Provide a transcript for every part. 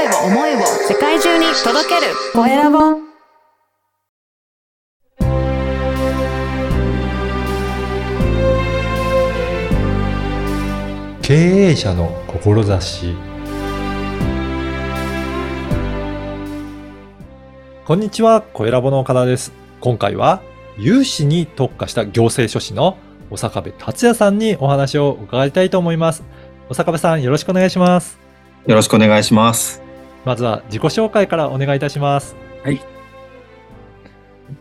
声を思いを世界中に届けるコエラボ経営者の志こんにちは、小ラボの岡田です。今回は、融資に特化した行政書士の小坂部達也さんにお話を伺いたいと思います。小坂部さん、よろしくお願いします。よろしくお願いします。まずは自己紹介からお願いいたします。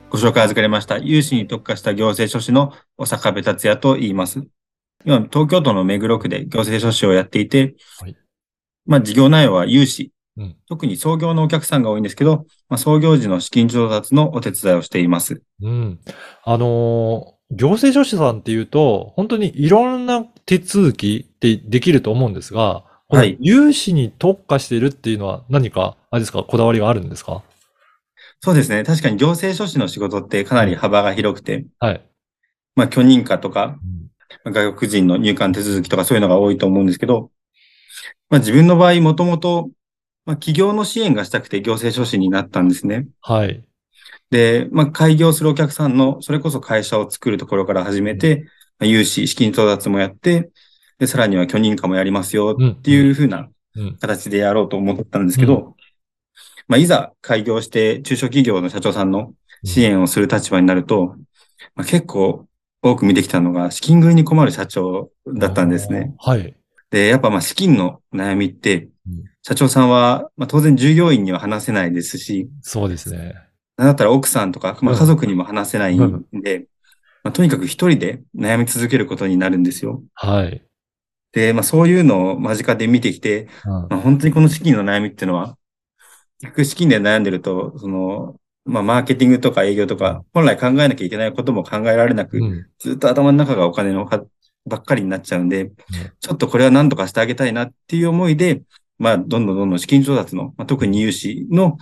ご紹介預かりました。融資に特化した行政書士の小坂部達也と言います。今、東京都の目黒区で行政書士をやっていて、はいまあ、事業内容は融資、うん特に創業のお客さんが多いんですけど、まあ、創業時の資金調達のお手伝いをしています。うん。あのー行政書士さんっていうと、本当にいろんな手続きってできると思うんですが、はい融資に特化しているっていうのは何か、あれですか、こだわりがあるんですか？そうですね。確かに行政書士の仕事ってかなり幅が広くて、はい。まあ、許認可とか、うん外国人の入管手続きとかそういうのが多いと思うんですけど、まあ、自分の場合もともと、まあ、企業の支援がしたくて行政書士になったんですね。はい。で、まあ、開業するお客さんの、それこそ会社を作るところから始めて、まあ、融資、資金調達もやって、で、さらには許認可もやりますようんっていうふうなうん。形でやろうと思ったんですけど、まあ、いざ開業して中小企業の社長さんの支援をする立場になると、まあ、結構多く見てきたのが資金繰りに困る社長だったんですね。はい。で、やっぱまあ資金の悩みってうん、社長さんは、まあ、当然従業員には話せないですし、そうですね。なんだったら奥さんとか、まあ、うん家族にも話せないんで、まあ、とにかく一人で悩み続けることになるんですよ。はい。で、まあそういうのを間近で見てきて、うん。まあ、本当にこの資金の悩みっていうのは、結局資金で悩んでると、その、まあマーケティングとか営業とか、本来考えなきゃいけないことも考えられなく、うん。ずっと頭の中がお金のかばっかりになっちゃうんで、ちょっとこれは何とかしてあげたいなっていう思いで、まあ、どんどんどんどん資金調達の、まあ、特に融資の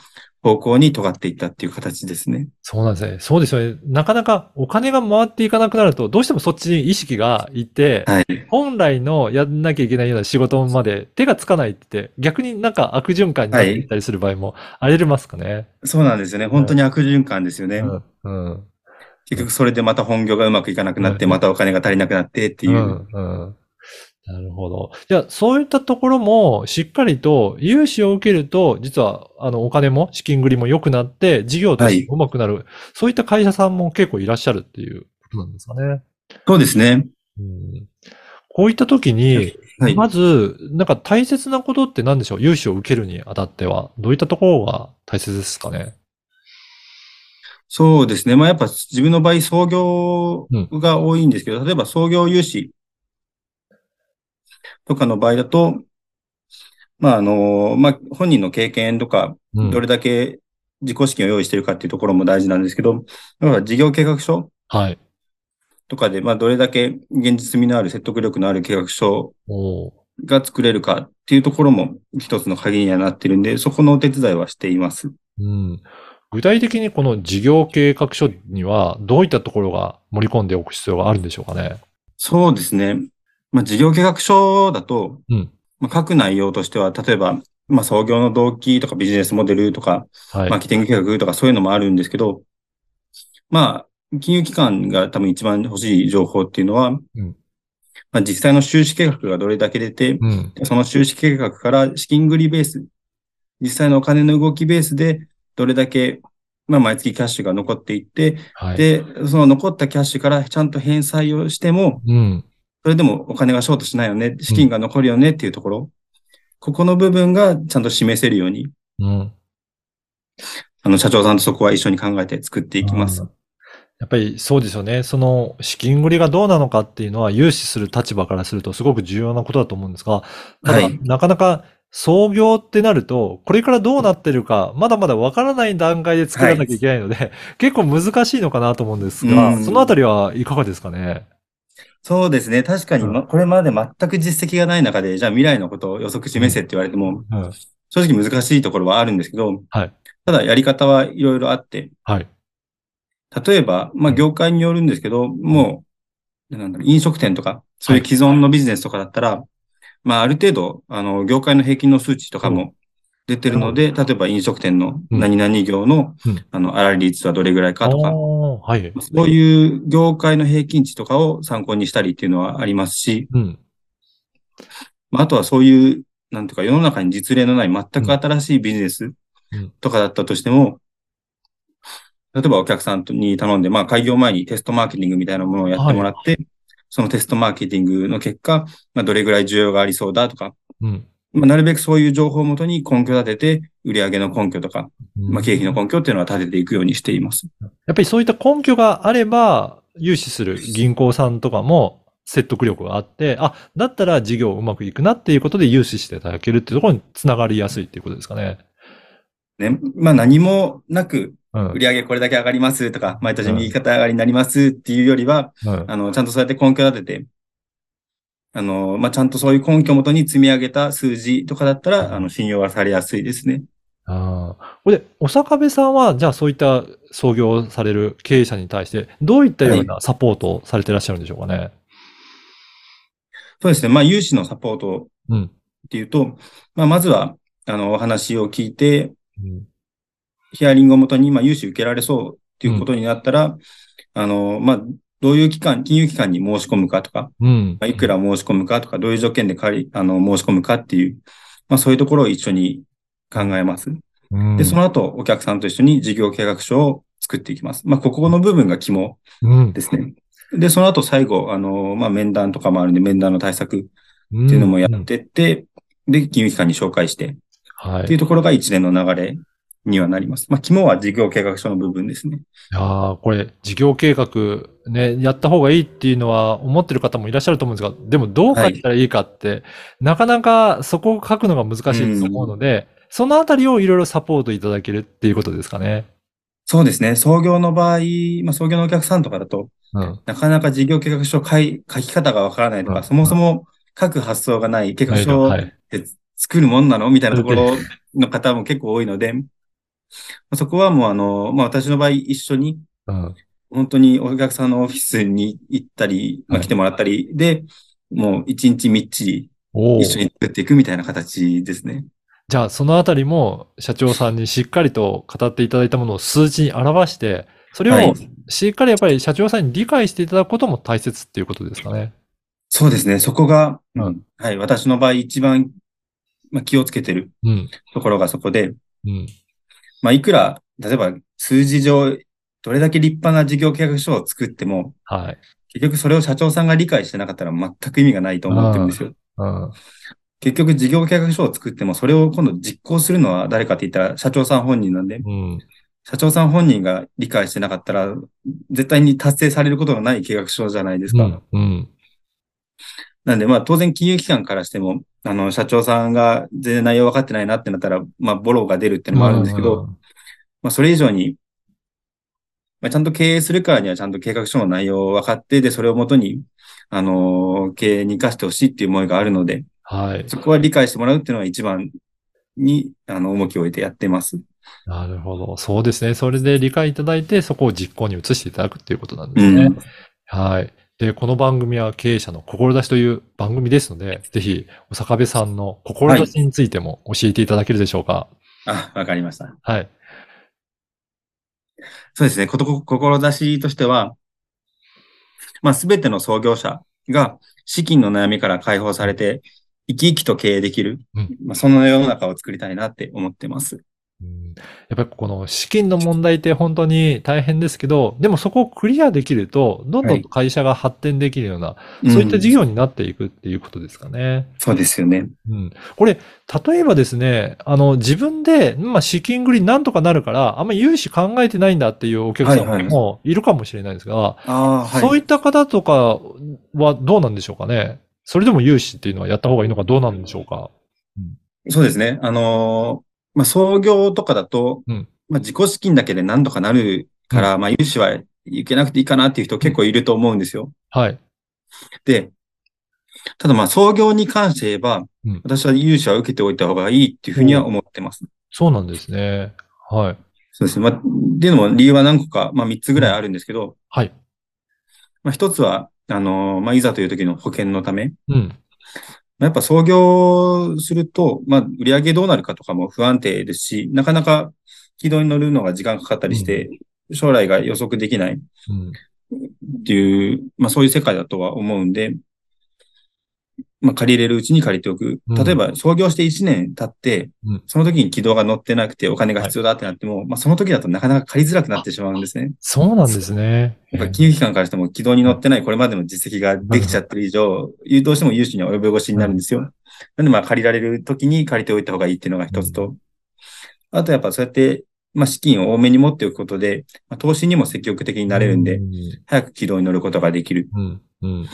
方向に尖っていったっていう形ですね。そうなんですね。そうですよね。なかなかお金が回っていかなくなると、どうしてもそっちに意識がいって、はい。本来のやんなきゃいけないような仕事まで手がつかないって、逆になんか悪循環になっていったりする場合もありますかね。そうなんですよね。本当に悪循環ですよね。うん。うん。結局それでまた本業がうまくいかなくなって、うんまたお金が足りなくなってっていう。うん。うん。なるほど。じゃあ、そういったところも、しっかりと、融資を受けると、実は、あの、お金も、資金繰りも良くなって、事業として上手くなる、そういった会社さんも結構いらっしゃるっていうことなんですかね。そうですね。うん、こういった時に、はい。まず、なんか大切なことって何でしょう？融資を受けるにあたっては、どういったところが大切ですかね？そうですね。まあやっぱ自分の場合創業が多いんですけど、例えば創業融資とかの場合だと、まああの、まあ本人の経験とか、うんどれだけ自己資金を用意しているかっていうところも大事なんですけど、だから事業計画書はい。とかで、まあどれだけ現実味のある説得力のある計画書が作れるかっていうところも一つの鍵にはなってるんで、そこのお手伝いはしています。うん。具体的にこの事業計画書には、どういったところが盛り込んでおく必要があるんでしょうかね？そうですね。まあ事業計画書だと、うん。まあ、書く内容としては、例えば、まあ、創業の動機とかビジネスモデルとか、はい。マーケティング計画とかそういうのもあるんですけど、まあ、金融機関が多分一番欲しい情報っていうのは、うんまあ、実際の収支計画がどれだけ出て、うん。その収支計画から資金繰りベース、実際のお金の動きベースで、どれだけ、まあ、毎月キャッシュが残っていって、はい。で、その残ったキャッシュからちゃんと返済をしても、うん。それでもお金がショートしないよね、資金が残るよねっていうところ、ここの部分がちゃんと示せるように、うん。あの、社長さんとそこは一緒に考えて作っていきます。うんやっぱりそうですよね。その資金繰りがどうなのかっていうのは融資する立場からするとすごく重要なことだと思うんですが、ただ、はいなかなか創業ってなると、これからどうなってるか、まだまだわからない段階で作らなきゃいけないので、結構難しいのかなと思うんですが、うんそのあたりはいかがですかね？そうですね。確かに、うんま、これまで全く実績がない中で、じゃあ未来のことを予測示せって言われても、うん。正直難しいところはあるんですけど、はい。ただやり方はいろいろあって、はい。例えば、まあ、業界によるんですけど、もう、なんだろう、飲食店とか、そういう既存のビジネスとかだったら、まあ、ある程度、あの、業界の平均の数値とかも出てるので、例えば飲食店の何々業の、うん。あの、粗利率はどれぐらいかとか、はい。そういう業界の平均値とかを参考にしたりっていうのはありますし、うん。まあ、あとはそういう、なんていうか世の中に実例のない全く新しいビジネスうん。とかだったとしても、例えばお客さんに頼んで、まあ開業前にテストマーケティングみたいなものをやってもらって、そのテストマーケティングの結果、まあどれぐらい需要がありそうだとか、うん。まあなるべくそういう情報をもとに根拠を立てて、売上の根拠とか、まあ経費の根拠っていうのは立てていくようにしています。やっぱりそういった根拠があれば、融資する銀行さんとかも説得力があって、あ、だったら事業うまくいくなっていうことで融資していただけるっていうところにつながりやすいっていうことですかね。ね。まあ何もなく、うん。売上これだけ上がりますとか、毎年右肩上がりになりますっていうよりは、うんあの、ちゃんとそうやって根拠を立てて、あの、まあ、ちゃんとそういう根拠をもとに積み上げた数字とかだったら、あの、信用はされやすいですね。ああ。これで、お坂部さんは、じゃあそういった創業される経営者に対して、どういったようなサポートをされてらっしゃるんでしょうかね？そうですね。まあ、融資のサポートうん。っていうと、まあ、まずは、あの、お話を聞いて、うんヒアリングをもとに、まあ、融資受けられそうっていうことになったら、あの、まあ、どういう機関、金融機関に申し込むかとか、うん。まあ、いくら申し込むかとか、どういう条件で借り、あの、申し込むかっていう、まあ、そういうところを一緒に考えます。うんで、その後、お客さんと一緒に事業計画書を作っていきます。まあ、ここの部分が肝うん。ですね。で、その後、最後、あの、まあ、面談とかもあるんで、面談の対策ってていうのもやってって、で、金融機関に紹介して、っていうはい。ところが一連の流れにはなります。まあ、肝は事業計画書の部分ですね。いやーこれ、事業計画ね、やった方がいいっていうのは思ってる方もいらっしゃると思うんですが、でもどう書いたらいいかって、なかなかそこを書くのが難しいと思うので、そのあたりをいろいろサポートいただけるっていうことですかね。そうですね。創業の場合、まあ、創業のお客さんとかだと、うん。なかなか事業計画書書い書き方がわからないとか、うんそもそも書く発想がない計画書っはい。て作るもんなのみたいなところの方も結構多いので、まあそこはもうあの、まあ、私の場合一緒に、うん。本当にお客さんのオフィスに行ったり、まあ、はい来てもらったりで、もう一日みっちり一緒に作っていくみたいな形ですね。じゃあ、そのあたりも社長さんにしっかりと語っていただいたものを数値に表して、それをはいしっかりやっぱり社長さんに理解していただくことも大切っていうことですかね。そうですね。そこが、うんはい、私の場合一番、まあ、気をつけてるうん。ところがそこで、うん。まあ、いくら、例えば数字上、どれだけ立派な事業計画書を作っても、はい。結局それを社長さんが理解してなかったら全く意味がないと思ってるんですよ。うん。結局事業計画書を作っても、それを今度実行するのは誰かって言ったら社長さん本人なんで、うん。社長さん本人が理解してなかったら、絶対に達成されることのない計画書じゃないですか。うん。うん。なんで、まあ当然金融機関からしても、あの、社長さんが全然内容分かってないなってなったら、まあボロが出るっていうのもあるんですけど、まあそれ以上に、まあ、ちゃんと経営するからにはちゃんと計画書の内容を分かって、で、それをもとに、あの、経営に活かしてほしいっていう思いがあるので、はい。そこは理解してもらうっていうのが一番に、あの、重きを置いてやってます。なるほど。そうですね。それで理解いただいて、そこを実行に移していただくっていうことなんですね。うんはい。で、この番組は経営者の志という番組ですので、ぜひ、お坂部さんの志についても教えていただけるでしょうか。あ、わかりました。はい。そうですね。こと、志としては、まあ、すべての創業者が資金の悩みから解放されて、生き生きと経営できる、うんまあ、そんな世の中を作りたいなって思ってます。うんやっぱりこの資金の問題って本当に大変ですけど、でもそこをクリアできると、どんどんと会社が発展できるような、そういった事業になっていくっていうことですかね。そうですよね。うん。これ、例えばですね、あの、自分で、まあ、資金繰りなんとかなるから、あんまり融資考えてないんだっていうお客さはいはいんもいるかもしれないですが、ああ、はい。そういった方とかはどうなんでしょうかね。それでも融資っていうのはやった方がいいのかどうなんでしょうか。そうですね。あのーまあ、創業とかだと、うんまあ、自己資金だけで何とかなるから、まあ、融資はいけなくていいかなっていう人結構いると思うんですよ。はい。で、ただまあ、創業に関して言えば、うん私は融資は受けておいた方がいいっていうふうには思ってます。そうなんですね。はい。そうですね。まあ、っていうのも理由は何個か、まあ、3つぐらいあるんですけど、はい。まあ、1つは、あのーまあ、いざという時の保険のため。うん。まあやっぱ創業すると、まあ売り上げどうなるかとかも不安定ですし、なかなか軌道に乗るのが時間かかったりして、将来が予測できないうん。っていう、まあそういう世界だとは思うんで、まあ借りれるうちに借りておく。うん例えば創業して1年経って、うんその時に軌道が乗ってなくてお金が必要だってなっても、まあその時だとなかなか借りづらくなってしまうんですね。そうなんですね。やっぱ金融機関からしても軌道に乗ってないこれまでの実績ができちゃってる以上、どうしても融資には及び腰になるんですよ。なんでまあ借りられる時に借りておいた方がいいっていうのが一つと、あとやっぱそうやって、まあ資金を多めに持っておくことで、まあ投資にも積極的になれるんでう、ん。早く軌道に乗ることができる。うん。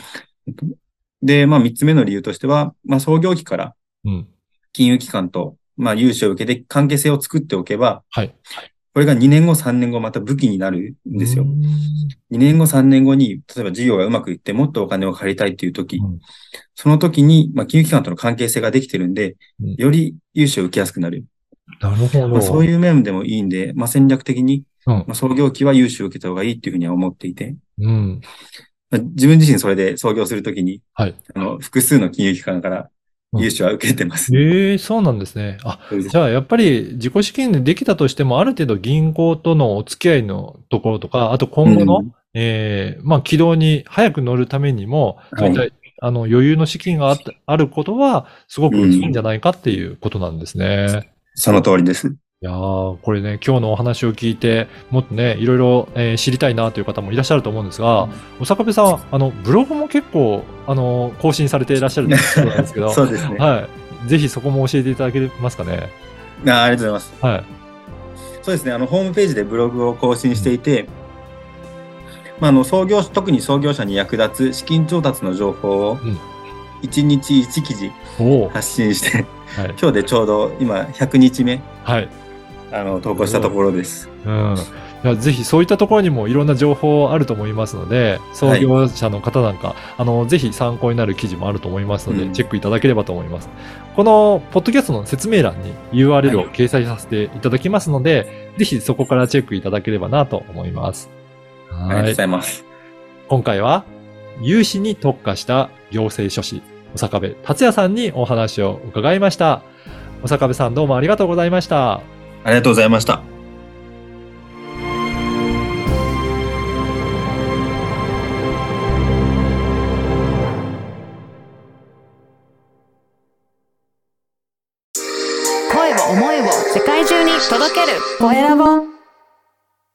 うん。で、まあ三つ目の理由としては、まあ創業期からうん。金融機関と、まあ融資を受けて関係性を作っておけば、はい。これが2年後、3年後また武器になるんですよう。ん2年後、3年後に、例えば事業がうまくいってもっとお金を借りたいっていう時、うんその時に、まあ、金融機関との関係性ができてるんでうん、より融資を受けやすくなる。なるほど。まあ、そういう面でもいいんで、まあ、戦略的に、うんまあ、創業期は融資を受けた方がいいっていうふうには思っていて、うん。まあ、自分自身それで創業するときに、はい。あの、複数の金融機関から融資は受けてます。ええそうなんですね。あ、じゃあやっぱり自己資金でできたとしても、ある程度銀行とのお付き合いのところとか、あと今後の、うんええまあ軌道に早く乗るためにも、そういった、はあの余裕の資金があったあることは、すごくいいんじゃないかっていうことなんですね。その通りです。いやー、これね、今日のお話を聞いて、もっとね、いろいろ、えー知りたいなという方もいらっしゃると思うんですが、お坂部さん、あの、ブログも結構、あの、更新されていらっしゃるということなん ですけど、そうですね。はい。ぜひそこも教えていただけますかね。あありがとうございます。はい。そうですね。あの、ホームページでブログを更新していて、まあ、あの、創業、特に創業者に役立つ資金調達の情報をうん、1日1記事おお。発信して、はい。今日でちょうど今100日目、はい。あの、投稿したところです。うん。いやぜひそういったところにもいろんな情報あると思いますので、創業者の方なんか、あの、ぜひ参考になる記事もあると思いますので、うんチェックいただければと思います。この、ポッドキャストの説明欄に URL を掲載させていただきますので、ぜひそこからチェックいただければなと思います。はいありがとうござ。います。今回は、融資に特化した行政書士、お坂部達也さんにお話を伺いました。お坂部さんどうもありがとうございました。ありがとうございました。